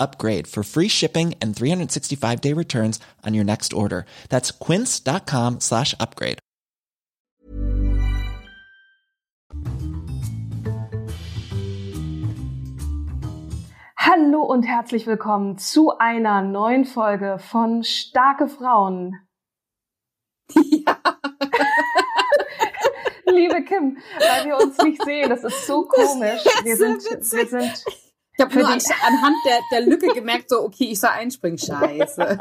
upgrade for free shipping and 365 day returns on your next order. That's quince.com slash upgrade. Hallo und herzlich willkommen zu einer neuen Folge von Starke Frauen. Ja. Liebe Kim, weil wir uns nicht sehen, das ist so komisch. Wir sind, wir sind ich habe nur an, anhand der, der Lücke gemerkt, so, okay, ich soll einspringen, scheiße.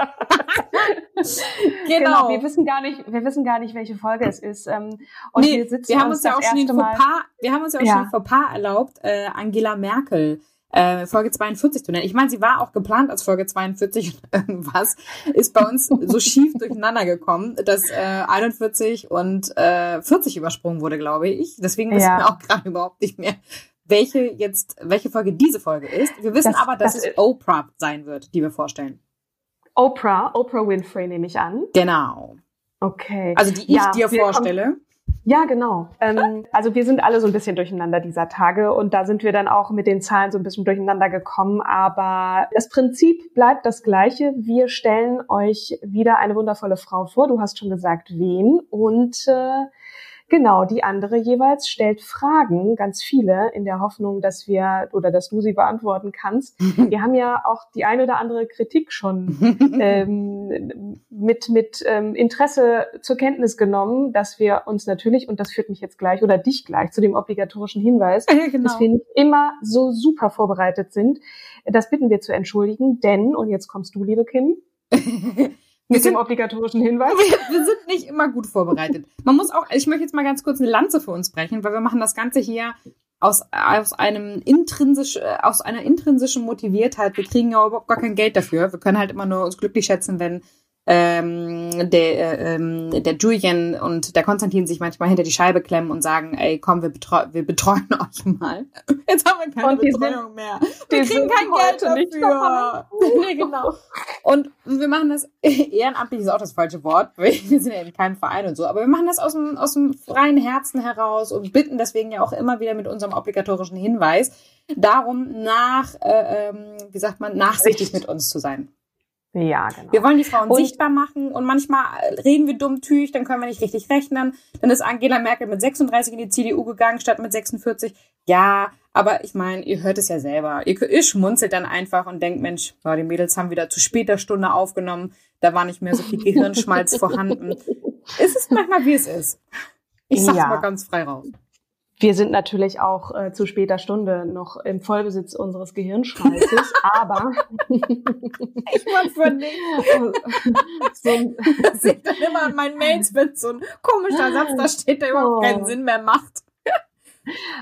genau. genau. Wir wissen gar nicht, wir wissen gar nicht, welche Folge es ist. Ähm, und nee, wir sitzen wir haben uns, uns ja auch schon den Fauxpas, wir haben uns ja auch ja. schon den Fauxpas erlaubt, äh, Angela Merkel äh, Folge 42 zu nennen. Ich meine, sie war auch geplant als Folge 42 und irgendwas ist bei uns so schief durcheinander gekommen, dass äh, 41 und äh, 40 übersprungen wurde, glaube ich. Deswegen wissen ja. wir auch gerade überhaupt nicht mehr, welche jetzt, welche Folge diese Folge ist. Wir wissen das, aber, dass das es Oprah sein wird, die wir vorstellen. Oprah, Oprah Winfrey nehme ich an. Genau. Okay. Also die ich ja, dir vorstelle. Ja, genau. Ähm, also wir sind alle so ein bisschen durcheinander dieser Tage und da sind wir dann auch mit den Zahlen so ein bisschen durcheinander gekommen. Aber das Prinzip bleibt das gleiche. Wir stellen euch wieder eine wundervolle Frau vor. Du hast schon gesagt, wen. Und äh, Genau, die andere jeweils stellt Fragen, ganz viele, in der Hoffnung, dass wir oder dass du sie beantworten kannst. Wir haben ja auch die eine oder andere Kritik schon ähm, mit, mit ähm, Interesse zur Kenntnis genommen, dass wir uns natürlich, und das führt mich jetzt gleich oder dich gleich zu dem obligatorischen Hinweis, ja, genau. dass wir nicht immer so super vorbereitet sind. Das bitten wir zu entschuldigen, denn, und jetzt kommst du, liebe Kim, mit sind, dem obligatorischen Hinweis? Wir, sind nicht immer gut vorbereitet. Man muss auch, ich möchte jetzt mal ganz kurz eine Lanze für uns brechen, weil wir machen das Ganze hier aus, aus einem intrinsisch, äh, aus einer intrinsischen Motiviertheit. Wir kriegen ja überhaupt gar kein Geld dafür. Wir können halt immer nur uns glücklich schätzen, wenn ähm, der, ähm, der Julian und der Konstantin sich manchmal hinter die Scheibe klemmen und sagen, ey, komm, wir, betreu wir betreuen euch mal. Jetzt haben wir keine Betreuung sind, mehr. Wir kriegen kein Geld dafür. nee, genau. Und wir machen das, ehrenamtlich ist auch das falsche Wort, wir sind ja in keinem Verein und so, aber wir machen das aus dem, aus dem freien Herzen heraus und bitten deswegen ja auch immer wieder mit unserem obligatorischen Hinweis darum, nach, äh, ähm, wie sagt man, nachsichtig mit uns zu sein. Ja, genau. Wir wollen die Frauen und sichtbar machen und manchmal reden wir dummtüch, dann können wir nicht richtig rechnen. Dann ist Angela Merkel mit 36 in die CDU gegangen statt mit 46. Ja, aber ich meine, ihr hört es ja selber. Ihr, ihr schmunzelt dann einfach und denkt, Mensch, ja, die Mädels haben wieder zu später Stunde aufgenommen. Da war nicht mehr so viel Gehirnschmalz vorhanden. Es ist manchmal, wie es ist. Ich sag's ja. mal ganz frei raus. Wir sind natürlich auch äh, zu später Stunde noch im Vollbesitz unseres Gehirnschmalzes, aber ich mag für nicht. so ein das sieht dann immer an meinen Mails, wenn so ein komischer Satz da steht, der überhaupt oh. keinen Sinn mehr macht.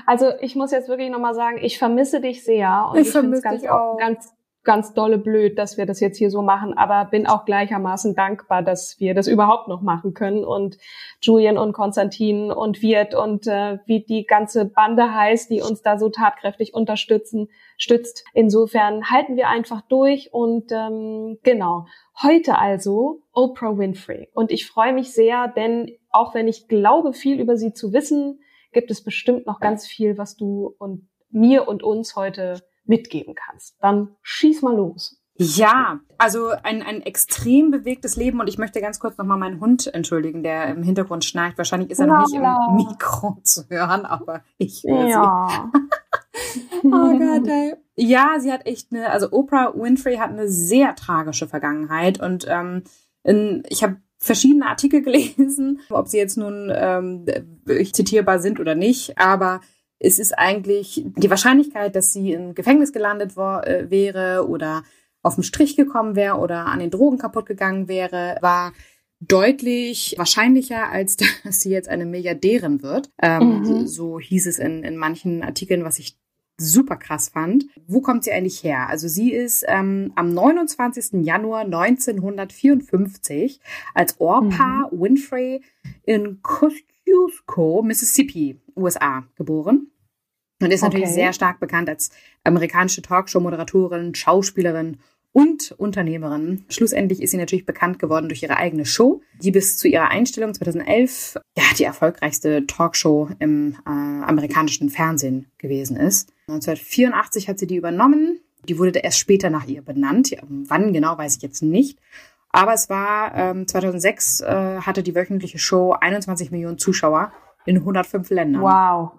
Also ich muss jetzt wirklich nochmal sagen, ich vermisse dich sehr und ich, ich finde es ganz, ganz ganz dolle blöd, dass wir das jetzt hier so machen, aber bin auch gleichermaßen dankbar, dass wir das überhaupt noch machen können und Julian und Konstantin und Wirt und äh, wie die ganze Bande heißt, die uns da so tatkräftig unterstützen, stützt. Insofern halten wir einfach durch und ähm, genau. Heute also Oprah Winfrey und ich freue mich sehr, denn auch wenn ich glaube, viel über sie zu wissen, gibt es bestimmt noch ganz viel, was du und mir und uns heute mitgeben kannst. Dann schieß mal los. Ja, also ein, ein extrem bewegtes Leben und ich möchte ganz kurz nochmal meinen Hund entschuldigen, der im Hintergrund schnarcht. Wahrscheinlich ist er noch nicht im Mikro zu hören, aber ich höre ja. sie. oh Gott, ey. Ja, sie hat echt eine, also Oprah Winfrey hat eine sehr tragische Vergangenheit und ähm, in, ich habe verschiedene Artikel gelesen, ob sie jetzt nun ähm, zitierbar sind oder nicht, aber es ist eigentlich die Wahrscheinlichkeit, dass sie im Gefängnis gelandet war, äh, wäre oder auf den Strich gekommen wäre oder an den Drogen kaputt gegangen wäre, war deutlich wahrscheinlicher, als dass sie jetzt eine Milliardärin wird. Ähm, mhm. So hieß es in, in manchen Artikeln, was ich super krass fand. Wo kommt sie eigentlich her? Also sie ist ähm, am 29. Januar 1954 als Orpa mhm. Winfrey in Kosciuszko, Mississippi, USA geboren. Und ist natürlich sehr stark bekannt als amerikanische Talkshow-Moderatorin, Schauspielerin und Unternehmerin. Schlussendlich ist sie natürlich bekannt geworden durch ihre eigene Show, die bis zu ihrer Einstellung 2011 ja die erfolgreichste Talkshow im äh, amerikanischen Fernsehen gewesen ist. 1984 hat sie die übernommen. Die wurde erst später nach ihr benannt. Wann genau weiß ich jetzt nicht. Aber es war ähm, 2006 äh, hatte die wöchentliche Show 21 Millionen Zuschauer in 105 Ländern. Wow.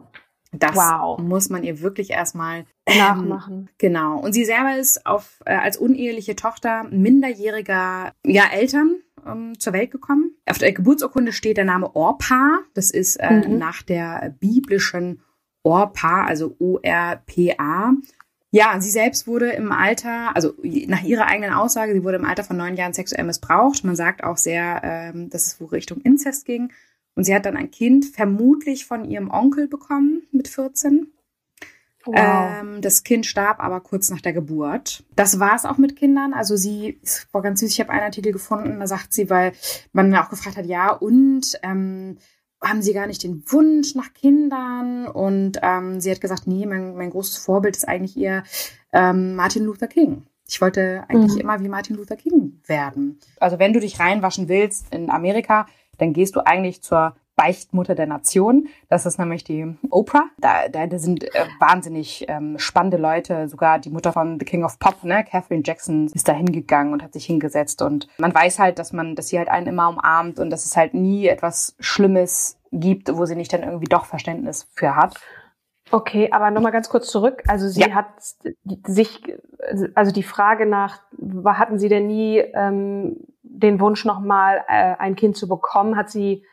Das wow. muss man ihr wirklich erstmal ähm, nachmachen. Genau. Und sie selber ist auf, äh, als uneheliche Tochter minderjähriger ja, Eltern ähm, zur Welt gekommen. Auf der Geburtsurkunde steht der Name Orpa. Das ist äh, mhm. nach der biblischen Orpa, also O-R-P-A. Ja, sie selbst wurde im Alter, also nach ihrer eigenen Aussage, sie wurde im Alter von neun Jahren sexuell missbraucht. Man sagt auch sehr, ähm, dass es wohl Richtung Inzest ging. Und sie hat dann ein Kind vermutlich von ihrem Onkel bekommen mit 14. Wow. Ähm, das Kind starb aber kurz nach der Geburt. Das war es auch mit Kindern. Also sie, es war ganz süß, ich habe einen Artikel gefunden, da sagt sie, weil man auch gefragt hat, ja, und ähm, haben sie gar nicht den Wunsch nach Kindern? Und ähm, sie hat gesagt, nee, mein, mein großes Vorbild ist eigentlich ihr ähm, Martin Luther King. Ich wollte eigentlich mhm. immer wie Martin Luther King werden. Also wenn du dich reinwaschen willst in Amerika, dann gehst du eigentlich zur Beichtmutter der Nation. Das ist nämlich die Oprah. Da, da sind äh, wahnsinnig ähm, spannende Leute. Sogar die Mutter von The King of Pop, ne, Catherine Jackson, ist da hingegangen und hat sich hingesetzt. Und man weiß halt, dass man, dass sie halt einen immer umarmt und dass es halt nie etwas Schlimmes gibt, wo sie nicht dann irgendwie doch Verständnis für hat. Okay, aber nochmal ganz kurz zurück. Also sie ja. hat sich, also die Frage nach, hatten Sie denn nie ähm, den Wunsch nochmal äh, ein Kind zu bekommen, hat sie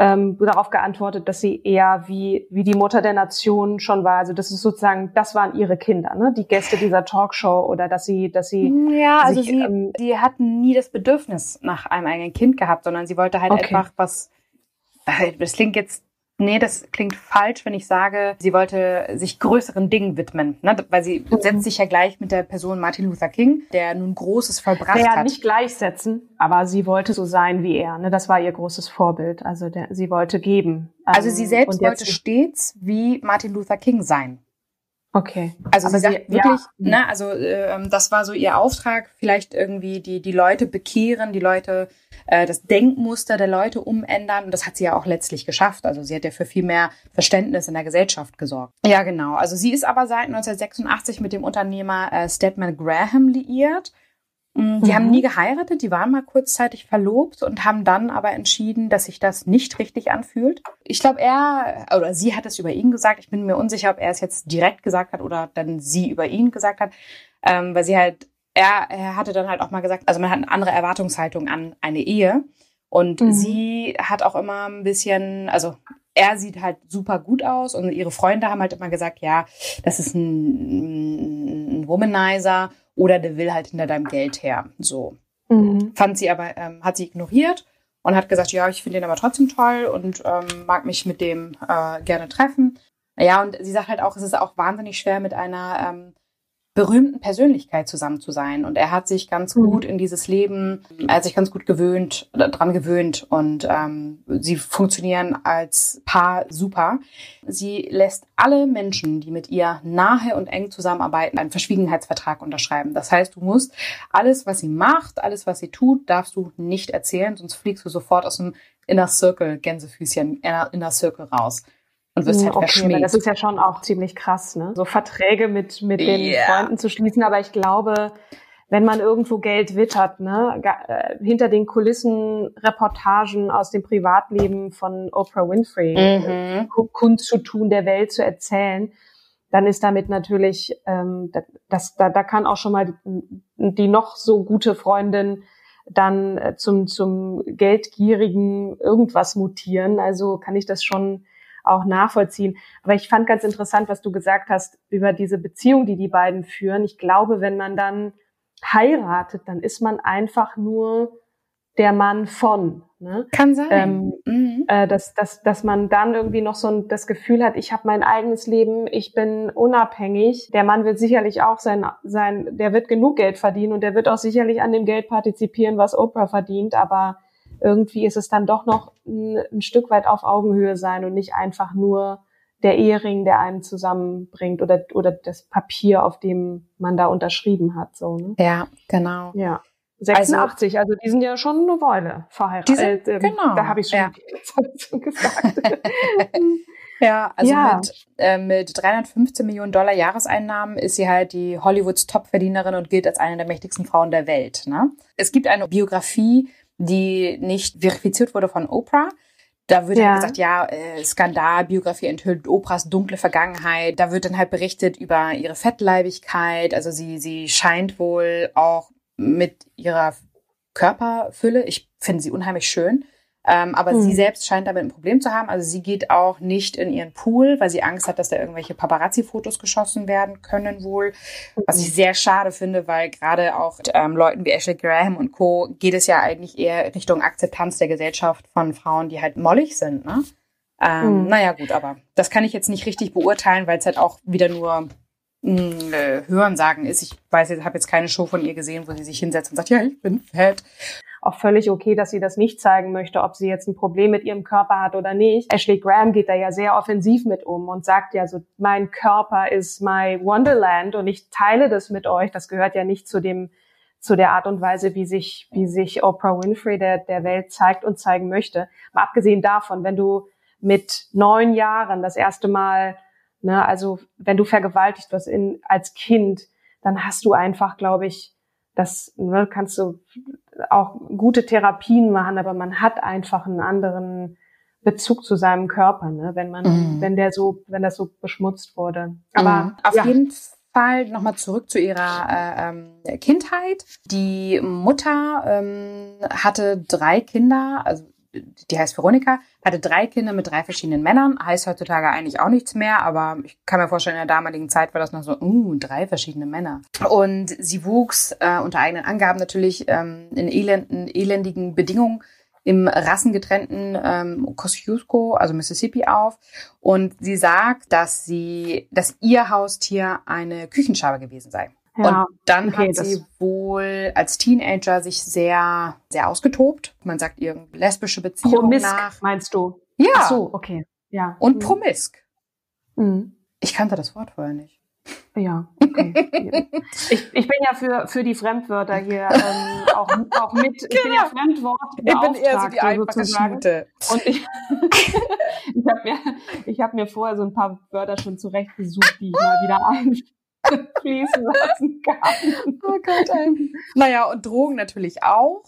ähm, darauf geantwortet, dass sie eher wie, wie die Mutter der Nation schon war. Also das ist sozusagen, das waren ihre Kinder, ne? Die Gäste dieser Talkshow oder dass sie, dass sie. Ja, also sich, sie, ähm, sie hatten nie das Bedürfnis nach einem eigenen Kind gehabt, sondern sie wollte halt okay. einfach was. Äh, das klingt jetzt Nee, das klingt falsch, wenn ich sage, sie wollte sich größeren Dingen widmen. Ne? Weil sie mhm. setzt sich ja gleich mit der Person Martin Luther King, der nun Großes vollbracht naja, hat. nicht gleichsetzen, aber sie wollte so sein wie er. Ne? Das war ihr großes Vorbild. Also der, sie wollte geben. Also sie ähm, selbst wollte stets wie Martin Luther King sein. Okay. Also aber sie sagt sie, wirklich, ja. ne, also ähm, das war so ihr Auftrag, vielleicht irgendwie die die Leute bekehren, die Leute äh, das Denkmuster der Leute umändern. Und das hat sie ja auch letztlich geschafft. Also sie hat ja für viel mehr Verständnis in der Gesellschaft gesorgt. Ja, genau. Also sie ist aber seit 1986 mit dem Unternehmer äh, Stedman Graham liiert. Mm, die mhm. haben nie geheiratet, die waren mal kurzzeitig verlobt und haben dann aber entschieden, dass sich das nicht richtig anfühlt. Ich glaube, er oder sie hat es über ihn gesagt. Ich bin mir unsicher, ob er es jetzt direkt gesagt hat oder dann sie über ihn gesagt hat, ähm, weil sie halt er, er hatte dann halt auch mal gesagt, also man hat eine andere Erwartungshaltung an eine Ehe. Und mhm. sie hat auch immer ein bisschen, also er sieht halt super gut aus und ihre Freunde haben halt immer gesagt, ja, das ist ein, ein Womanizer oder der will halt hinter deinem Geld her. So. Mhm. Fand sie aber, ähm, hat sie ignoriert und hat gesagt, ja, ich finde ihn aber trotzdem toll und ähm, mag mich mit dem äh, gerne treffen. Ja, und sie sagt halt auch, es ist auch wahnsinnig schwer mit einer ähm, berühmten Persönlichkeit zusammen zu sein. Und er hat sich ganz Mhm. gut in dieses Leben, er hat sich ganz gut gewöhnt, äh, dran gewöhnt und ähm, sie funktionieren als Paar super. Sie lässt alle Menschen, die mit ihr nahe und eng zusammenarbeiten, einen Verschwiegenheitsvertrag unterschreiben. Das heißt, du musst alles, was sie macht, alles, was sie tut, darfst du nicht erzählen, sonst fliegst du sofort aus dem Inner Circle, Gänsefüßchen, Inner, Inner Circle raus und wirst halt okay, weil verschmäht. das ist ja schon auch ziemlich krass, ne? So Verträge mit, mit den Ja. Freunden zu schließen. Aber ich glaube, wenn man irgendwo Geld wittert, ne, äh, hinter den Kulissen Reportagen aus dem Privatleben von Oprah Winfrey äh, Mhm. ku- kundzutun, der Welt zu erzählen, dann ist damit natürlich, ähm, da- das, da, da kann auch schon mal die, die noch so gute Freundin dann äh, zum, zum geldgierigen irgendwas mutieren. Also kann ich das schon auch nachvollziehen. Aber ich fand ganz interessant, was du gesagt hast über diese Beziehung, die die beiden führen. Ich glaube, wenn man dann heiratet, dann ist man einfach nur der Mann von. Ne? Kann sein. Ähm, mhm. äh, dass, dass, dass man dann irgendwie noch so ein, das Gefühl hat, ich habe mein eigenes Leben, ich bin unabhängig. Der Mann wird sicherlich auch sein, sein, der wird genug Geld verdienen und der wird auch sicherlich an dem Geld partizipieren, was Oprah verdient, aber irgendwie ist es dann doch noch ein, ein Stück weit auf Augenhöhe sein und nicht einfach nur der Ehering, der einen zusammenbringt oder, oder das Papier, auf dem man da unterschrieben hat, so, ne? Ja, genau. Ja. 86, also, die sind ja schon eine Weile verheiratet. Sind- ähm, genau, Da habe ich schon, ja. gesagt. Ja, also Ja. Mit, äh, mit 315 Millionen Dollar Jahreseinnahmen ist sie halt die Hollywoods Topverdienerin und gilt als eine der mächtigsten Frauen der Welt. Ne? Es gibt eine Biografie, die nicht verifiziert wurde von Oprah. Da wird Ja. halt gesagt, ja, äh, Skandal, Biografie enthüllt Oprahs dunkle Vergangenheit. Da wird dann halt berichtet über ihre Fettleibigkeit. Also sie, sie scheint wohl auch mit ihrer Körperfülle, ich finde sie unheimlich schön, ähm, aber Mhm. sie selbst scheint damit ein Problem zu haben. Also sie geht auch nicht in ihren Pool, weil sie Angst hat, dass da irgendwelche Paparazzi-Fotos geschossen werden können wohl. Was ich sehr schade finde, weil gerade auch ähm, Leuten wie Ashley Graham und Co. geht es ja eigentlich eher Richtung Akzeptanz der Gesellschaft von Frauen, die halt mollig sind. Ne? Ähm, Mhm. Naja gut, aber das kann ich jetzt nicht richtig beurteilen, weil es halt auch wieder nur mh, äh, Hörensagen ist. Ich weiß jetzt, habe jetzt keine Show von ihr gesehen, wo sie sich hinsetzt und sagt, ja, ich bin fett. Auch völlig okay, dass sie das nicht zeigen möchte, ob sie jetzt ein Problem mit ihrem Körper hat oder nicht. Ashley Graham geht da ja sehr offensiv mit um und sagt ja so, mein Körper ist my Wonderland und ich teile das mit euch. Das gehört ja nicht zu dem, zu der Art und Weise, wie sich, wie sich Oprah Winfrey der, der Welt zeigt und zeigen möchte. Mal abgesehen davon, wenn du mit neun Jahren das erste Mal, ne, also wenn du vergewaltigt wirst in, als Kind, dann hast du einfach, glaube ich, das ne, kannst du auch gute Therapien machen, aber man hat einfach einen anderen Bezug zu seinem Körper, ne, wenn man, Mhm. wenn der so, wenn das so beschmutzt wurde. Aber Mhm. auf ja, jeden Fall nochmal zurück zu ihrer äh, ähm, Kindheit. Die Mutter ähm, hatte drei Kinder, also die heißt Veronika, hatte drei Kinder mit drei verschiedenen Männern. Heißt heutzutage eigentlich auch nichts mehr, aber ich kann mir vorstellen, in der damaligen Zeit war das noch so, uh, drei verschiedene Männer. Und sie wuchs äh, unter eigenen Angaben natürlich ähm, in elenden, elendigen Bedingungen im rassengetrennten ähm, Kosciuszko, also Mississippi, auf. Und sie sagt, dass sie, dass ihr Haustier eine Küchenschabe gewesen sei. Ja, Und dann okay, hat sie wohl als Teenager sich sehr, sehr ausgetobt. Man sagt ihr lesbische Beziehungen promisk nach. meinst du? Ja. Ach so, okay, ja. Und Mhm. promisk. Mhm. Ich kannte das Wort vorher nicht. Ja, okay. ich, ich bin ja für, für die Fremdwörter hier ähm, auch, auch mit, ich bin ja Fremdwort sozusagen. Schnute. Und ich, ich habe mir, ich hab mir vorher so ein paar Wörter schon zurechtgesucht, die ich mal wieder einfließen lassen kann. Oh Gott, ey. Naja, und Drogen natürlich auch.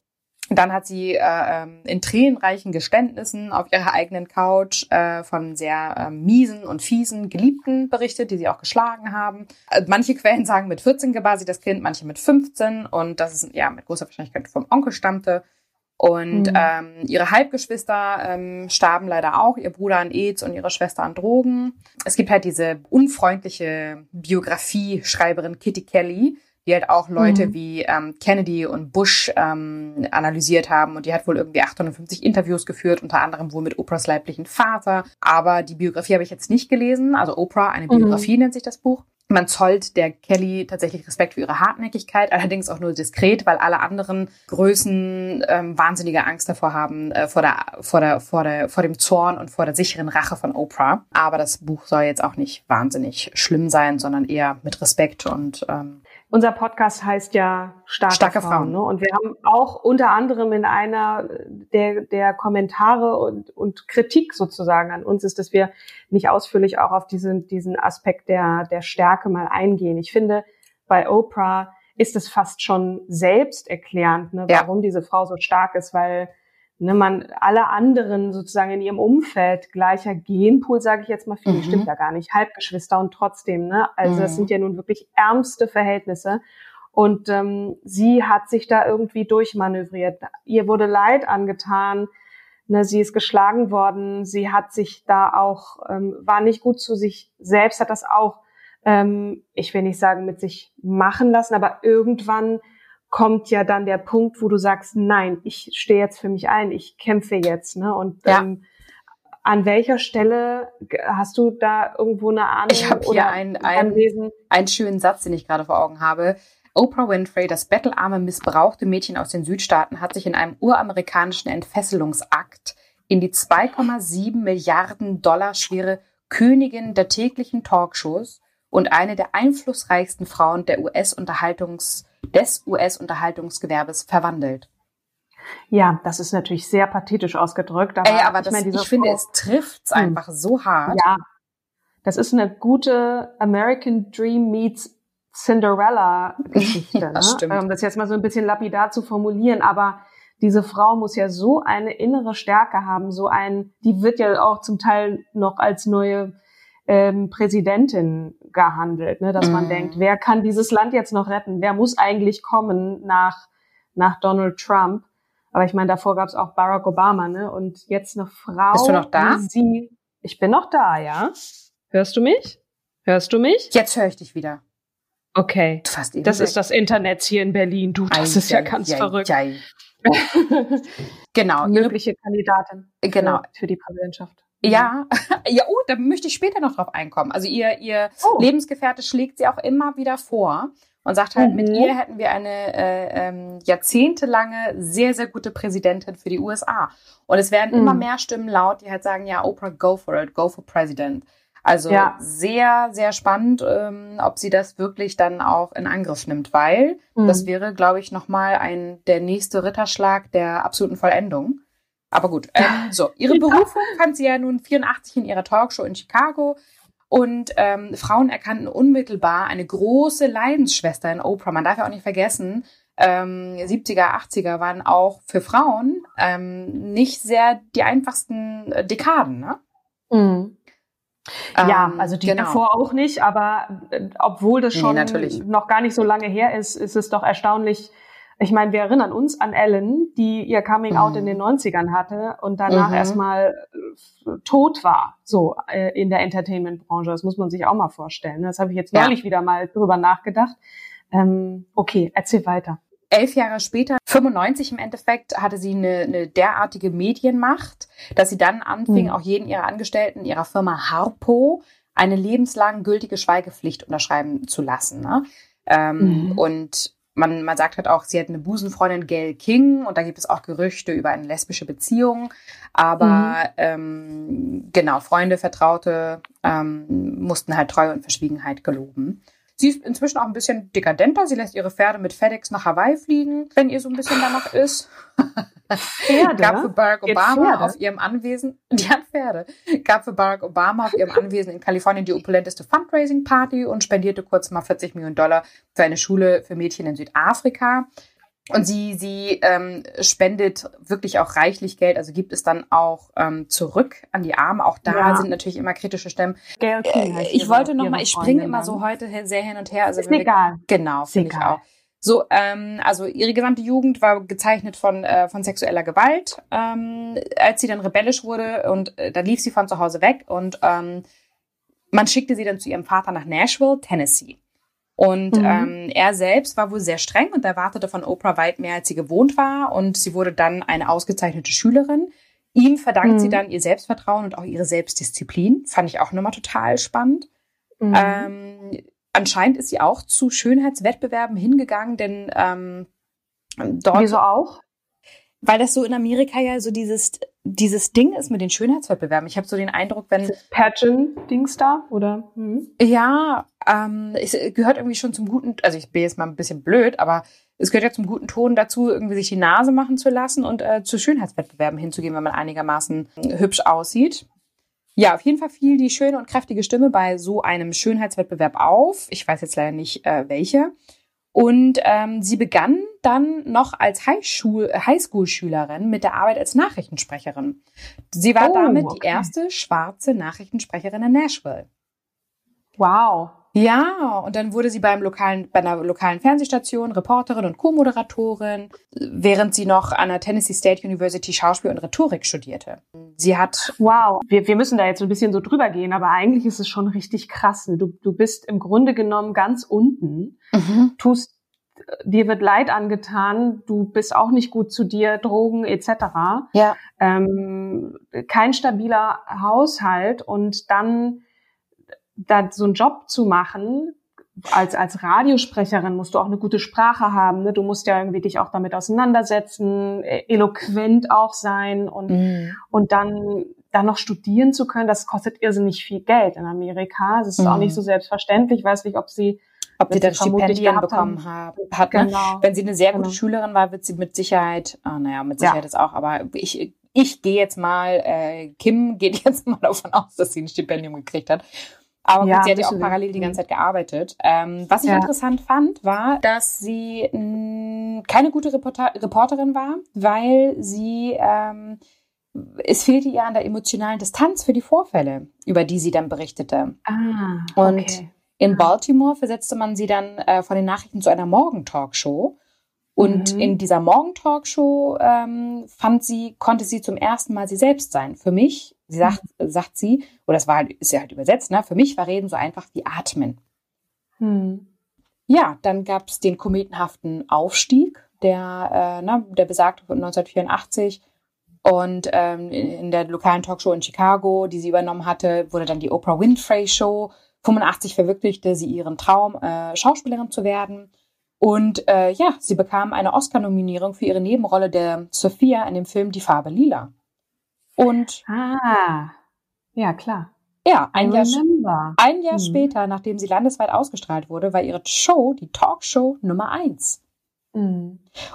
Dann hat sie äh, ähm, in tränenreichen Geständnissen auf ihrer eigenen Couch äh, von sehr äh, miesen und fiesen Geliebten berichtet, die sie auch geschlagen haben. Äh, manche Quellen sagen, mit 14 gebar sie das Kind, manche mit 15 und das ist ja mit großer Wahrscheinlichkeit vom Onkel stammte. Und Mhm. ähm, ihre Halbgeschwister ähm, starben leider auch, ihr Bruder an AIDS und ihre Schwester an Drogen. Es gibt halt diese unfreundliche Biografie-Schreiberin Kitty Kelly, die halt auch Leute Mhm. wie ähm, Kennedy und Bush ähm, analysiert haben. Und die hat wohl irgendwie 850 Interviews geführt, unter anderem wohl mit Oprahs leiblichen Vater. Aber die Biografie habe ich jetzt nicht gelesen. Also Oprah, eine Mhm. Biografie nennt sich das Buch. Man zollt der Kelly tatsächlich Respekt für ihre Hartnäckigkeit, allerdings auch nur diskret, weil alle anderen Größen ähm, wahnsinnige Angst davor haben, äh, vor, der, vor, der, vor, der, vor dem Zorn und vor der sicheren Rache von Oprah. Aber das Buch soll jetzt auch nicht wahnsinnig schlimm sein, sondern eher mit Respekt und ähm, unser Podcast heißt ja Starke, Starke Frauen. Frauen. Ne? Und wir haben auch unter anderem in einer der, der Kommentare und, und Kritik sozusagen an uns ist, dass wir nicht ausführlich auch auf diesen, diesen Aspekt der, der Stärke mal eingehen. Ich finde, bei Oprah ist es fast schon selbsterklärend, ne, warum ja. diese Frau so stark ist, weil ne, man alle anderen sozusagen in ihrem Umfeld gleicher Genpool, sage ich jetzt mal, viel, mhm. stimmt ja gar nicht, Halbgeschwister und trotzdem, ne? Also mhm. das sind ja nun wirklich ärmste Verhältnisse. Und ähm, sie hat sich da irgendwie durchmanövriert. Ihr wurde Leid angetan. Ne, sie ist geschlagen worden. Sie hat sich da auch, ähm, war nicht gut zu sich selbst, hat das auch, ähm, ich will nicht sagen, mit sich machen lassen, aber irgendwann kommt ja dann der Punkt, wo du sagst, nein, ich stehe jetzt für mich ein, ich kämpfe jetzt. Ne? Und ja. ähm, an welcher Stelle hast du da irgendwo eine Ahnung? Ich habe hier einen, einen, einen schönen Satz, den ich gerade vor Augen habe. Oprah Winfrey, das bettelarme, missbrauchte Mädchen aus den Südstaaten, hat sich in einem uramerikanischen Entfesselungsakt in die 2,7 Milliarden Dollar schwere Königin der täglichen Talkshows und eine der einflussreichsten Frauen der US-Unterhaltungs- des US-Unterhaltungsgewerbes verwandelt. Ja, das ist natürlich sehr pathetisch ausgedrückt. Aber, Ey, aber ich, das, meine, ich finde, es trifft's hm. einfach so hart. Ja, das ist eine gute American Dream meets Cinderella-Geschichte. ja, das ne? stimmt. Ähm, das jetzt mal so ein bisschen lapidar zu formulieren, aber diese Frau muss ja so eine innere Stärke haben, so ein, die wird ja auch zum Teil noch als neue ähm, Präsidentin gehandelt, ne? dass man mhm. denkt, wer kann dieses Land jetzt noch retten? Wer muss eigentlich kommen nach, nach Donald Trump? Aber ich meine, davor gab es auch Barack Obama, ne? Und jetzt eine Frau. Bist du noch da? Sie, ich bin noch da, ja. Hörst du mich? Hörst du mich? Jetzt höre ich dich wieder. Okay. Fast das weg. ist das Internet hier in Berlin. Du, das ei, ist ja ganz ei, verrückt. genau. Mögliche Kandidatin genau. für, für die Präsidentschaft. Ja, ja, oh, da möchte ich später noch drauf einkommen. Also ihr, ihr oh. Lebensgefährte schlägt sie auch immer wieder vor und sagt halt, mhm. mit ihr hätten wir eine äh, ähm, jahrzehntelange, sehr, sehr gute Präsidentin für die USA. Und es werden mhm. immer mehr Stimmen laut, die halt sagen, ja, Oprah, go for it, go for President. Also ja. sehr, sehr spannend, ähm, ob sie das wirklich dann auch in Angriff nimmt, weil mhm. das wäre, glaube ich, nochmal ein der nächste Ritterschlag der absoluten Vollendung. Aber gut, ähm, so, ihre Berufung fand sie ja nun 84 in ihrer Talkshow in Chicago. Und ähm, Frauen erkannten unmittelbar eine große Leidensschwester in Oprah. Man darf ja auch nicht vergessen, ähm, 70er, 80er waren auch für Frauen ähm, nicht sehr die einfachsten äh, Dekaden. Ne? Mhm. Ja, ähm, also die genau. davor auch nicht, aber äh, obwohl das schon nee, noch gar nicht so lange her ist, ist es doch erstaunlich, ich meine, wir erinnern uns an Ellen, die ihr Coming Out mhm. in den 90ern hatte und danach mhm. erstmal äh, tot war, so äh, in der Entertainment-Branche. Das muss man sich auch mal vorstellen. Das habe ich jetzt neulich ja. wieder mal drüber nachgedacht. Ähm, okay, erzähl weiter. Elf Jahre später, 95 im Endeffekt, hatte sie eine, eine derartige Medienmacht, dass sie dann anfing, mhm. auch jeden ihrer Angestellten ihrer Firma Harpo eine lebenslang gültige Schweigepflicht unterschreiben zu lassen. Ne? Ähm, mhm. Und man, man sagt halt auch, sie hat eine Busenfreundin Gail King und da gibt es auch Gerüchte über eine lesbische Beziehung. Aber mhm. ähm, genau, Freunde, Vertraute ähm, mussten halt Treue und Verschwiegenheit geloben. Sie ist inzwischen auch ein bisschen dekadenter. Sie lässt ihre Pferde mit FedEx nach Hawaii fliegen, wenn ihr so ein bisschen danach ist. Pferde? Gab für Barack Obama auf ihrem Anwesen, die hat Pferde, gab für Barack Obama auf ihrem Anwesen in Kalifornien die opulenteste Fundraising-Party und spendierte kurz mal 40 Millionen Dollar für eine Schule für Mädchen in Südafrika. Und sie, sie ähm, spendet wirklich auch reichlich Geld, also gibt es dann auch ähm, zurück an die Arme. Auch da ja. sind natürlich immer kritische Stimmen. Gail King äh, ich wollte noch mal, ich springe immer so heute sehr hin und her. Also ist egal. Wir, genau, finde ich auch. So, ähm, also ihre gesamte Jugend war gezeichnet von, äh, von sexueller Gewalt. Ähm, als sie dann rebellisch wurde und äh, da lief sie von zu Hause weg und ähm, man schickte sie dann zu ihrem Vater nach Nashville, Tennessee. Und mhm. ähm, er selbst war wohl sehr streng und erwartete von Oprah weit mehr, als sie gewohnt war. Und sie wurde dann eine ausgezeichnete Schülerin. Ihm verdankt mhm. sie dann ihr Selbstvertrauen und auch ihre Selbstdisziplin. Fand ich auch nochmal total spannend. Mhm. Ähm, anscheinend ist sie auch zu Schönheitswettbewerben hingegangen, denn ähm, dort. Wieso auch? Weil das so in Amerika ja so dieses, dieses Ding ist mit den Schönheitswettbewerben. Ich habe so den Eindruck, wenn. Pageant-Dings da, oder? Hm? Ja, ähm, es gehört irgendwie schon zum guten, also ich bin jetzt mal ein bisschen blöd, aber es gehört ja zum guten Ton dazu, irgendwie sich die Nase machen zu lassen und äh, zu Schönheitswettbewerben hinzugehen, wenn man einigermaßen hübsch aussieht. Ja, auf jeden Fall fiel die schöne und kräftige Stimme bei so einem Schönheitswettbewerb auf. Ich weiß jetzt leider nicht, äh, welche. Und ähm, sie begann dann noch als Highschool-Schülerin mit der Arbeit als Nachrichtensprecherin. Sie war oh, damit okay. die erste schwarze Nachrichtensprecherin in Nashville. Wow. Ja, und dann wurde sie beim lokalen, bei einer lokalen Fernsehstation Reporterin und Co-Moderatorin, während sie noch an der Tennessee State University Schauspiel und Rhetorik studierte. Sie hat. Wow, wir, wir müssen da jetzt so ein bisschen so drüber gehen, aber eigentlich ist es schon richtig krass. Du, du bist im Grunde genommen ganz unten, mhm. tust dir wird Leid angetan, du bist auch nicht gut zu dir, Drogen etc. Ja. Ähm, kein stabiler Haushalt und dann da so einen Job zu machen, als, als Radiosprecherin musst du auch eine gute Sprache haben. Ne? Du musst ja irgendwie dich auch damit auseinandersetzen, e, eloquent auch sein und, mm. und dann, dann noch studieren zu können, das kostet irrsinnig viel Geld in Amerika. Das ist mm. auch nicht mhm. so selbstverständlich. Ich weiß nicht, ob sie ob sie dann Stipendien bekommen haben. Hat, ne? genau. Wenn sie eine sehr gute genau. Schülerin war, wird sie mit Sicherheit, oh, naja, mit Sicherheit ja. ist auch, aber ich, ich gehe jetzt mal, äh, Kim geht jetzt mal davon aus, dass sie ein Stipendium gekriegt hat. Aber ja, sie hat ja auch parallel die ganze Zeit gearbeitet. Ähm, was ich ja. interessant fand, war, dass sie mh, keine gute Reporter Reporterin war, weil sie ähm, es fehlte ihr an der emotionalen Distanz für die Vorfälle, über die sie dann berichtete. Ah, okay. Und in Baltimore versetzte man sie dann äh, von den Nachrichten zu einer Morgentalkshow. Und mhm. in dieser Morgentalkshow ähm, fand sie, konnte sie zum ersten Mal sie selbst sein. Für mich Sie sagt, mhm. sagt sie, oder das war halt, ist ja halt übersetzt, ne? Für mich war Reden so einfach wie Atmen. Hm. Ja, dann gab es den kometenhaften Aufstieg, der, äh, ne, der besagte von 1984. Und ähm, in, in der lokalen Talkshow in Chicago, die sie übernommen hatte, wurde dann die Oprah Winfrey Show. 85 verwirklichte sie ihren Traum, äh, Schauspielerin zu werden. Und äh, ja, sie bekam eine Oscar-Nominierung für ihre Nebenrolle der Sophia in dem Film Die Farbe Lila. Und. Ah, ja, klar. Ja, ein Jahr, ein Jahr hm. später, nachdem sie landesweit ausgestrahlt wurde, war ihre Show die Talkshow Nummer eins.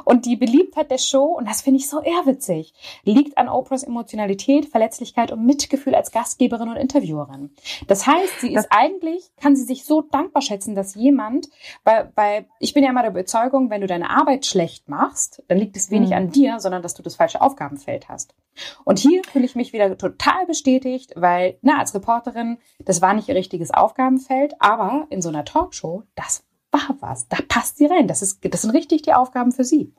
Und die Beliebtheit der Show, und das finde ich so ehrwitzig, liegt an Oprahs Emotionalität, Verletzlichkeit und Mitgefühl als Gastgeberin und Interviewerin. Das heißt, sie ist eigentlich, kann sie sich so dankbar schätzen, dass jemand, weil, weil ich bin ja immer der Überzeugung, wenn du deine Arbeit schlecht machst, dann liegt es wenig mhm. an dir, sondern dass du das falsche Aufgabenfeld hast. Und hier fühle ich mich wieder total bestätigt, weil, na, als Reporterin, das war nicht ihr richtiges Aufgabenfeld, aber in so einer Talkshow, das war was. Da passt sie rein. Das, ist, das sind richtig die Aufgaben für sie.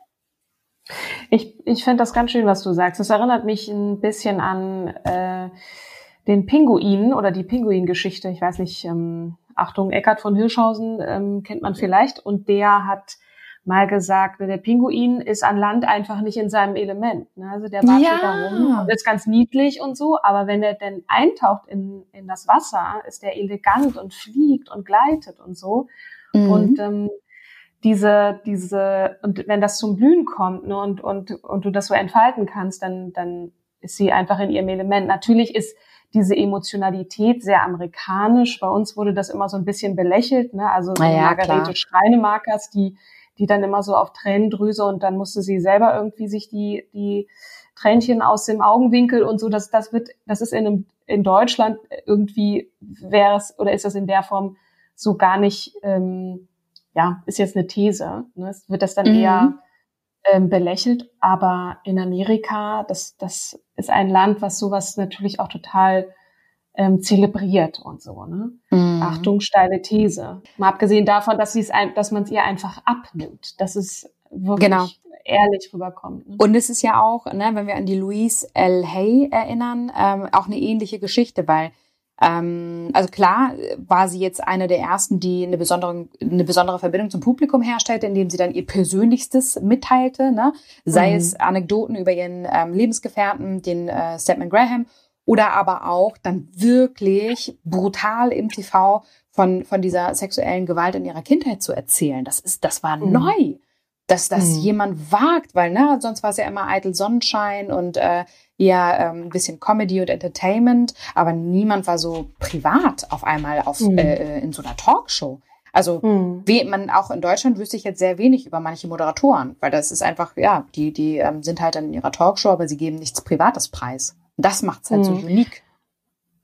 Ich, ich finde das ganz schön, was du sagst. Das erinnert mich ein bisschen an äh, den Pinguin oder die Pinguin-Geschichte. Ich weiß nicht, ähm, Achtung, Eckart von Hirschhausen ähm, kennt man vielleicht. Und der hat mal gesagt, der Pinguin ist an Land einfach nicht in seinem Element. Ne? Also der macht ja. da rum und ist ganz niedlich und so, aber wenn er denn eintaucht in, in das Wasser, ist der elegant und fliegt und gleitet und so. Mhm. Und ähm, diese, diese, und wenn das zum Blühen kommt ne, und, und, und du das so entfalten kannst, dann, dann ist sie einfach in ihrem Element. Natürlich ist diese Emotionalität sehr amerikanisch. Bei uns wurde das immer so ein bisschen belächelt, ne? Also so ja, Margarete Schreinemarkers, die, die dann immer so auf Tränendrüse und dann musste sie selber irgendwie sich die, die Tränchen aus dem Augenwinkel und so. Das, das wird, das ist in, einem, in Deutschland irgendwie wäre es oder ist das in der Form so gar nicht, ähm, ja, ist jetzt eine These. Ne? Es wird das dann mhm. eher ähm, belächelt, aber in Amerika, das, das ist ein Land, was sowas natürlich auch total ähm, zelebriert und so. Ne? Mhm. Achtung, steile These. Mal abgesehen davon, dass sie es, ein, dass man es ihr einfach abnimmt. Das ist wirklich genau. ehrlich rüberkommt. Ne? Und es ist ja auch, ne, wenn wir an die Louise L. Hay erinnern, ähm, auch eine ähnliche Geschichte, weil ähm, also klar war sie jetzt eine der ersten, die eine besondere, eine besondere Verbindung zum Publikum herstellte, indem sie dann ihr Persönlichstes mitteilte, ne? sei mhm. es Anekdoten über ihren ähm, Lebensgefährten, den äh, Stepman Graham, oder aber auch dann wirklich brutal im TV von, von dieser sexuellen Gewalt in ihrer Kindheit zu erzählen. Das ist, das war mhm. neu. Dass das mhm. jemand wagt, weil, ne, sonst war es ja immer eitel Sonnenschein und äh, eher ähm, ein bisschen Comedy und Entertainment, aber niemand war so privat auf einmal auf, mhm. äh, in so einer Talkshow. Also mhm. wie man auch in Deutschland wüsste ich jetzt sehr wenig über manche Moderatoren, weil das ist einfach, ja, die, die ähm, sind halt dann in ihrer Talkshow, aber sie geben nichts Privates preis. das macht es halt mhm. so unique.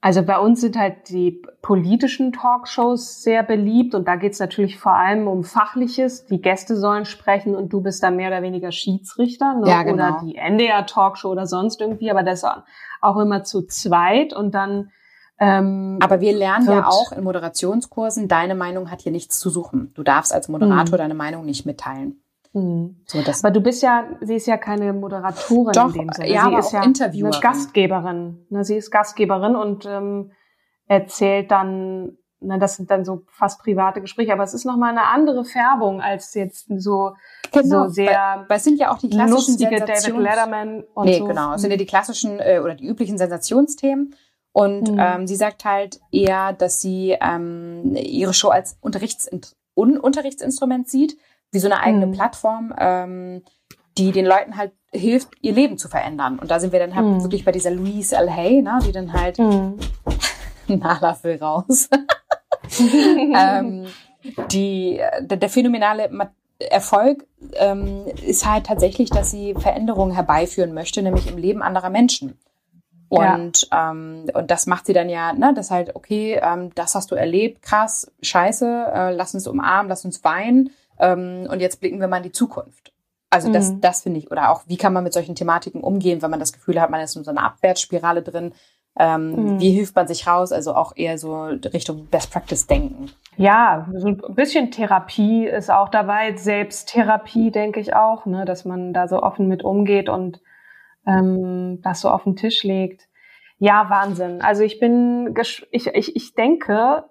Also bei uns sind halt die politischen Talkshows sehr beliebt und da geht es natürlich vor allem um Fachliches. Die Gäste sollen sprechen und du bist da mehr oder weniger Schiedsrichter ne? ja, genau. oder die NDR Talkshow oder sonst irgendwie, aber das auch immer zu zweit und dann ähm, Aber wir lernen ja auch in Moderationskursen, deine Meinung hat hier nichts zu suchen. Du darfst als Moderator hm. deine Meinung nicht mitteilen. Mhm. So, aber du bist ja, sie ist ja keine Moderatorin Doch, in dem Sinne. Ja, sie ist ja Interviewerin. eine Gastgeberin. Ne, sie ist Gastgeberin und ähm, erzählt dann, ne, das sind dann so fast private Gespräche, aber es ist nochmal eine andere Färbung als jetzt so, genau, so sehr weil, es sind ja auch die klassischen David Letterman und nee, so. genau, es sind ja die klassischen äh, oder die üblichen Sensationsthemen. Und mhm. ähm, sie sagt halt eher, dass sie ähm, ihre Show als Unterrichts Un Unterrichtsinstrument sieht, wie so eine eigene mhm. Plattform, ähm, die den Leuten halt hilft, ihr Leben zu verändern. Und da sind wir dann halt mhm. wirklich bei dieser Louise L. Hay, ne, die dann halt mhm. Nala will raus. ähm, die, der, der phänomenale Erfolg ähm, ist halt tatsächlich, dass sie Veränderungen herbeiführen möchte, nämlich im Leben anderer Menschen. Und, ja. ähm, und das macht sie dann ja, ne, das halt, okay, ähm, das hast du erlebt, krass, scheiße, äh, lass uns umarmen, lass uns weinen. Ähm, und jetzt blicken wir mal in die Zukunft. Also das, mhm. das finde ich, oder auch, wie kann man mit solchen Thematiken umgehen, wenn man das Gefühl hat, man ist in so einer Abwärtsspirale drin. Ähm, mhm. Wie hilft man sich raus? Also auch eher so Richtung Best Practice denken. Ja, so ein bisschen Therapie ist auch dabei, Selbsttherapie denke ich auch, ne, dass man da so offen mit umgeht und ähm, das so auf den Tisch legt. Ja, Wahnsinn. Also ich bin, ich, ich, ich denke,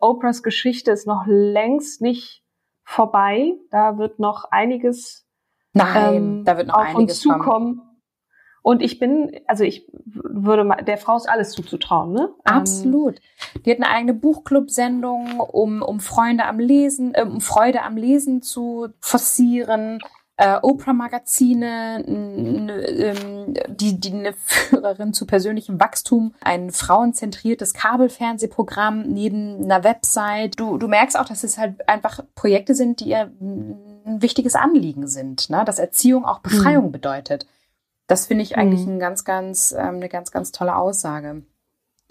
Oprahs Geschichte ist noch längst nicht vorbei. Da wird noch einiges Nein, ähm, da wird noch auf einiges uns zukommen. Kommen. Und ich bin, also ich würde mal, der Frau ist alles zuzutrauen, ne? Ähm, Absolut. Die hat eine eigene Buchclub-Sendung, um, um Freunde am Lesen, äh, um Freude am Lesen zu forcieren. Äh, Oprah-Magazine, ähm, die, die eine Führerin zu persönlichem Wachstum, ein frauenzentriertes Kabelfernsehprogramm neben einer Website. Du, du merkst auch, dass es halt einfach Projekte sind, die ihr ein wichtiges Anliegen sind, ne? dass Erziehung auch Befreiung mhm. bedeutet. Das finde ich eigentlich mhm. ein ganz, ganz, ähm, eine ganz, ganz tolle Aussage.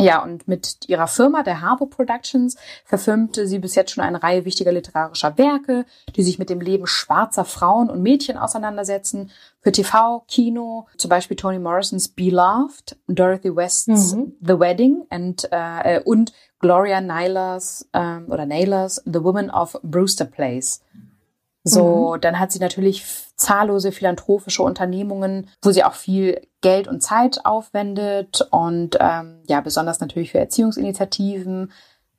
Ja, und mit ihrer Firma, der Harbour Productions, verfilmte sie bis jetzt schon eine Reihe wichtiger literarischer Werke, die sich mit dem Leben schwarzer Frauen und Mädchen auseinandersetzen. Für TV, Kino, zum Beispiel Toni Morrisons Beloved, Dorothy West's mhm. The Wedding and, äh, und Gloria Naylors ähm, oder Naylors The Woman of Brewster Place. So, mhm. dann hat sie natürlich zahllose philanthropische Unternehmungen, wo sie auch viel Geld und Zeit aufwendet und ähm, ja, besonders natürlich für Erziehungsinitiativen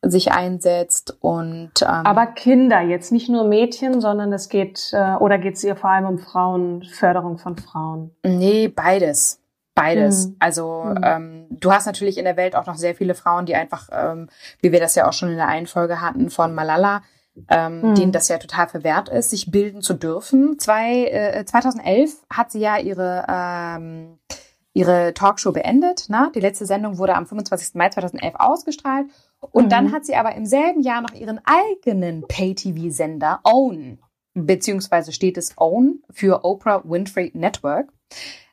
sich einsetzt und ähm, aber Kinder jetzt nicht nur Mädchen, sondern es geht äh, oder geht es ihr vor allem um Frauen Förderung von Frauen? Nee, beides, beides. Mhm. Also mhm. Ähm, du hast natürlich in der Welt auch noch sehr viele Frauen, die einfach, ähm, wie wir das ja auch schon in der einen Folge hatten von Malala, ähm, mhm. denen das ja total verwehrt ist, sich bilden zu dürfen. Zwei, äh, 2011 hat sie ja ihre ähm, ihre Talkshow beendet. Ne? Die letzte Sendung wurde am 25. Mai 2011 ausgestrahlt. Und mhm. dann hat sie aber im selben Jahr noch ihren eigenen Pay-TV-Sender OWN, beziehungsweise steht es OWN für Oprah Winfrey Network,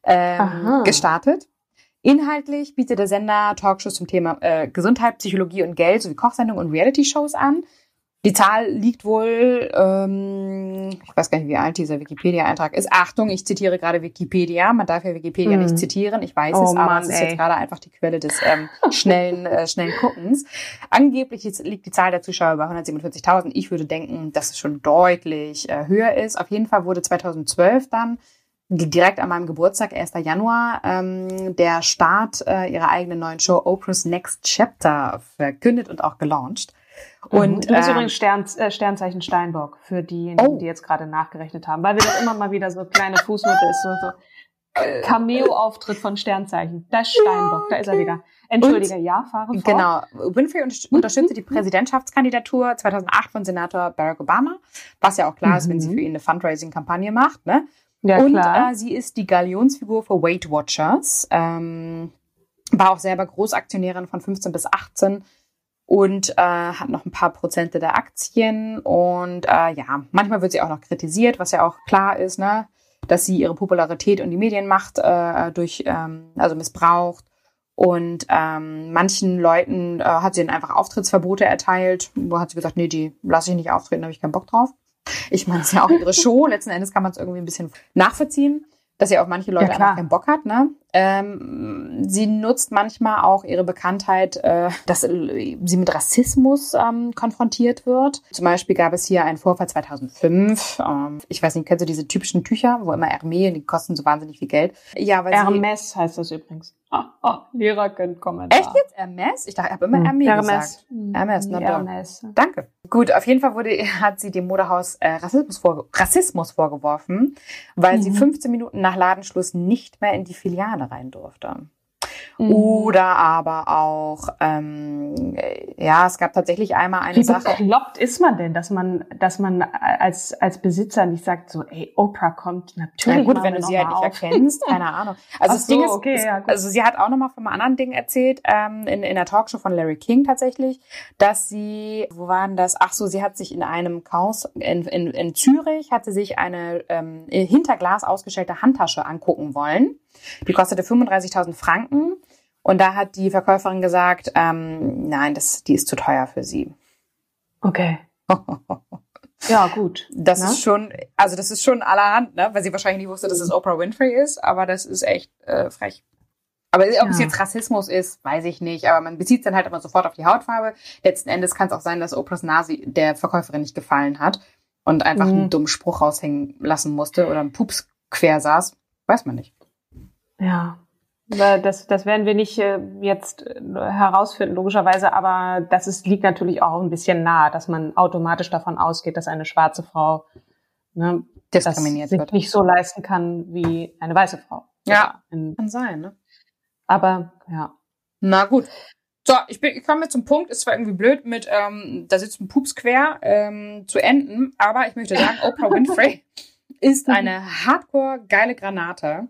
ähm, gestartet. Inhaltlich bietet der Sender Talkshows zum Thema äh, Gesundheit, Psychologie und Geld sowie Kochsendungen und Reality-Shows an. Die Zahl liegt wohl, ähm, ich weiß gar nicht, wie alt dieser Wikipedia-Eintrag ist. Achtung, ich zitiere gerade Wikipedia. Man darf ja Wikipedia hm. nicht zitieren. Ich weiß oh, es, aber Mann, es ist ey. jetzt gerade einfach die Quelle des ähm, schnellen, äh, schnellen Guckens. Angeblich liegt die Zahl der Zuschauer bei 147.000. Ich würde denken, dass es schon deutlich äh, höher ist. Auf jeden Fall wurde 2012 dann direkt an meinem Geburtstag, 1. Januar, ähm, der Start äh, ihrer eigenen neuen Show Oprah's Next Chapter verkündet und auch gelauncht. Mhm. Und, du bist ähm, übrigens Stern, äh, Sternzeichen Steinbock für diejenigen, oh. die jetzt gerade nachgerechnet haben, weil wir das immer mal wieder so kleine Fußnote ist, so, so Cameo-Auftritt von Sternzeichen. Das Steinbock, da ist er wieder. Entschuldige, Und- ja, fahre fort. Genau. Winfrey unter- unterstützte die Präsidentschaftskandidatur 2008 von Senator Barack Obama, was ja auch klar ist, wenn sie Mhm. für ihn eine Fundraising-Kampagne macht. Ne? Ja, und klar. Äh, sie ist die Galionsfigur für Weight Watchers. Ähm, war auch selber Großaktionärin von 15 bis 18 und äh, hat noch ein paar Prozente der Aktien. Und äh, ja, manchmal wird sie auch noch kritisiert, was ja auch klar ist, ne? dass sie ihre Popularität und die Medienmacht äh, durch, ähm, also missbraucht. Und ähm, manchen Leuten äh, hat sie dann einfach Auftrittsverbote erteilt. Wo hat sie gesagt, nee, die lasse ich nicht auftreten, da habe ich keinen Bock drauf. Ich meine, es ist ja auch ihre Show. Letzten Endes kann man es irgendwie ein bisschen nachvollziehen, dass sie auf manche Leute Ja, einfach keinen Bock hat. Ne? Ähm, sie nutzt manchmal auch ihre Bekanntheit, äh, dass sie mit Rassismus ähm, konfrontiert wird. Zum Beispiel gab es hier einen Vorfall 2005. Ähm, ich weiß nicht, kennst du diese typischen Tücher, wo immer Hermé, die kosten so wahnsinnig viel Geld. Ja, weil sie... Hermes heißt das übrigens. Lehrer können Kommentar. Echt jetzt Hermes? Ich dachte, ich habe immer Hm. Hermé Hermes. gesagt. Hm, Hermes, na doch. Hermes. Danke. Gut, auf jeden Fall wurde, hat sie dem Modehaus äh, Rassismus, vorge Rassismus vorgeworfen, weil sie Mhm. 15 Minuten nach Ladenschluss nicht mehr in die Filiale rein durfte. Mhm. Oder aber auch, ähm, äh, ja, es gab tatsächlich einmal eine Wie Sache. bekloppt ist man denn, dass man, dass man als, als Besitzer nicht sagt so, ey, Oprah kommt natürlich Na gut, wenn du sie halt nicht erkennst, keine Ahnung. Also Ach das Ding so, ist, okay, es- ja, also sie hat auch nochmal von einem anderen Ding erzählt, ähm, in, in der Talkshow von Larry King tatsächlich, dass sie, wo waren das? Ach so, sie hat sich in einem Chaos in, in, in Zürich, hat sie sich eine ähm, hinter Glas ausgestellte Handtasche angucken wollen. Die kostete 35.000 Franken. Und da hat die Verkäuferin gesagt, ähm, nein, das, die ist zu teuer für sie. Okay. Ja, gut. Das Na? ist schon, also das ist schon allerhand, ne? Weil sie wahrscheinlich nicht wusste, dass es Oprah Winfrey ist, aber das ist echt äh, frech. Aber ob es Ja. jetzt Rassismus ist, weiß ich nicht. Aber man bezieht es dann halt immer sofort auf die Hautfarbe. Letzten Endes kann es auch sein, dass Oprahs Nase der Verkäuferin nicht gefallen hat und einfach Mhm. einen dummen Spruch raushängen lassen musste oder einen Pups quer saß. Weiß man nicht. Ja. Das, das werden wir nicht äh, jetzt äh, herausfinden, logischerweise, aber das ist, liegt natürlich auch ein bisschen nahe, dass man automatisch davon ausgeht, dass eine schwarze Frau ne, das Diskriminiert sich wird. nicht so leisten kann wie eine weiße Frau. Ja. In, Kann sein, ne? aber ja. Na gut. So, ich, bin, ich komme jetzt zum Punkt. Ist zwar irgendwie blöd mit, ähm, da sitzt ein Pups quer ähm, zu enden, aber ich möchte sagen, Oprah Winfrey ist eine hardcore geile Granate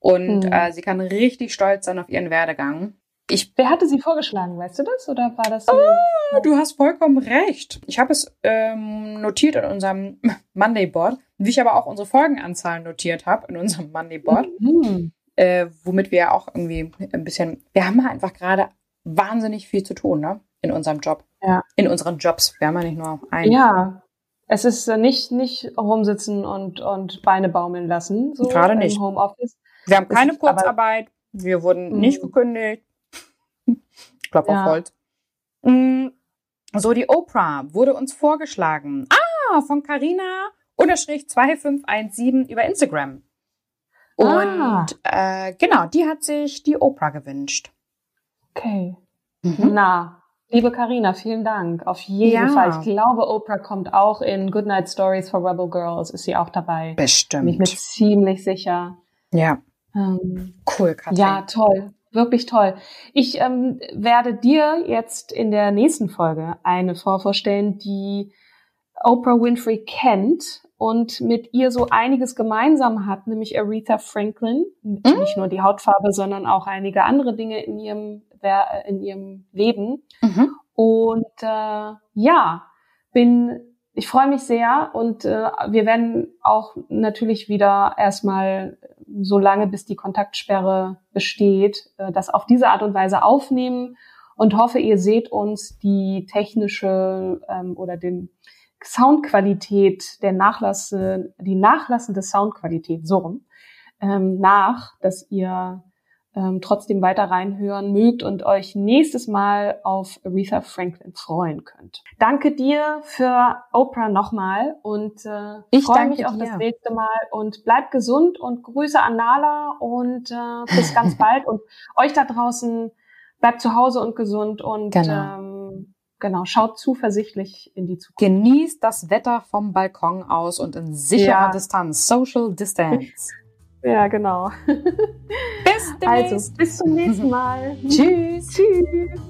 und Mhm. äh, sie kann richtig stolz sein auf ihren Werdegang. Ich, Wer hatte sie vorgeschlagen, weißt du das? Oder war das? Ah, du hast vollkommen recht. Ich habe es ähm, notiert in unserem Monday Board, wie ich aber auch unsere Folgenanzahlen notiert habe in unserem Monday Board. Hm. äh, womit wir ja auch irgendwie ein bisschen, wir haben halt einfach gerade wahnsinnig viel zu tun, ne? In unserem Job. Ja. In unseren Jobs. Wir haben ja nicht nur einen. Ja, es ist äh, nicht, nicht rumsitzen und, und Beine baumeln lassen. So Gerade nicht. Im Homeoffice. Wir haben keine aber- Kurzarbeit. Wir wurden Mhm. nicht gekündigt. Klopf Ja. auf Holz. Mm, So, die Oprah wurde uns vorgeschlagen. Ah, von Carina unterstrich 2517 über Instagram. Ah. Und äh, genau, die hat sich die Oprah gewünscht. Okay. Mhm. Na, liebe Karina, vielen Dank. Auf jeden Ja. Fall. Ich glaube, Oprah kommt auch in Goodnight Stories for Rebel Girls. Ist sie auch dabei? Bin ich mir Bestimmt. ziemlich sicher. Ja, Ähm, cool, Katrin. ja, toll. Wirklich toll. Ich ähm, werde dir jetzt in der nächsten Folge eine Frau vorstellen, die Oprah Winfrey kennt und mit ihr so einiges gemeinsam hat, nämlich Aretha Franklin. Nicht nur die Hautfarbe, sondern auch einige andere Dinge in ihrem, Wer- in ihrem Leben. Mhm. Und äh, ja, bin, ich freue mich sehr und äh, wir werden auch natürlich wieder erstmal so lange, bis die Kontaktsperre besteht, äh, das auf diese Art und Weise aufnehmen und hoffe, ihr seht uns die technische ähm, oder den Soundqualität der Nachlasse, die nachlassende Soundqualität so rum ähm, nach, dass ihr ähm, trotzdem weiter reinhören mögt und euch nächstes Mal auf Aretha Franklin freuen könnt. Danke dir für Oprah nochmal und äh, Ich freue mich auf dir. das nächste Mal und bleibt gesund und Grüße an Nala und äh, bis ganz bald und euch da draußen bleibt zu Hause und gesund und Genau. ähm, genau schaut zuversichtlich in die Zukunft. Genießt das Wetter vom Balkon aus und in sicherer Ja. Distanz. Social Distance. Ja, genau. Bis demnächst. Also, bis zum nächsten Mal. Tschüss. Tschüss.